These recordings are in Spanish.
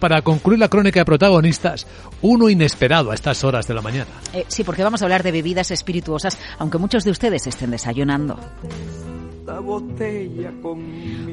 Para concluir la crónica de protagonistas, uno inesperado a estas horas de la mañana. Eh, sí, porque vamos a hablar de bebidas espirituosas, aunque muchos de ustedes estén desayunando.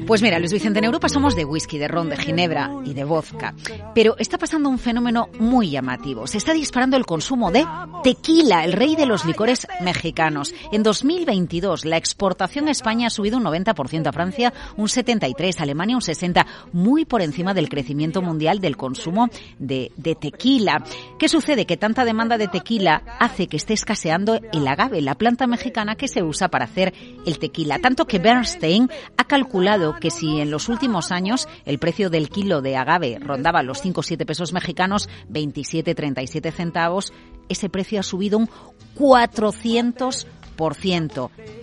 Pues mira, Luis Vicente, en Europa somos de whisky, de ron, de ginebra y de vodka. Pero está pasando un fenómeno muy llamativo. Se está disparando el consumo de tequila, el rey de los licores mexicanos. En 2022, la exportación a España ha subido un 90%, a Francia un 73%, a Alemania un 60%, muy por encima del crecimiento mundial del consumo de, de tequila. ¿Qué sucede? Que tanta demanda de tequila hace que esté escaseando el agave, la planta mexicana que se usa para hacer el tequila. Que Bernstein ha calculado que si en los últimos años el precio del kilo de agave rondaba los 5 o 7 pesos mexicanos, 27, 37 centavos, ese precio ha subido un 400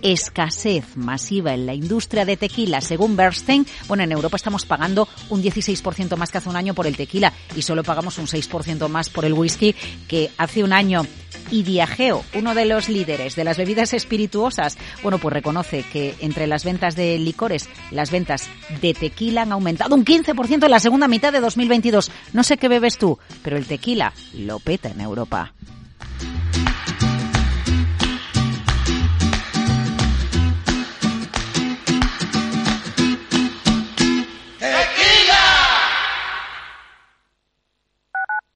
escasez masiva en la industria de tequila, según Bernstein. Bueno, en Europa estamos pagando un 16% más que hace un año por el tequila y solo pagamos un 6% más por el whisky que hace un año. Y Diageo, uno de los líderes de las bebidas espirituosas, bueno, pues reconoce que entre las ventas de licores, las ventas de tequila han aumentado un 15% en la segunda mitad de 2022. No sé qué bebes tú, pero el tequila lo peta en Europa.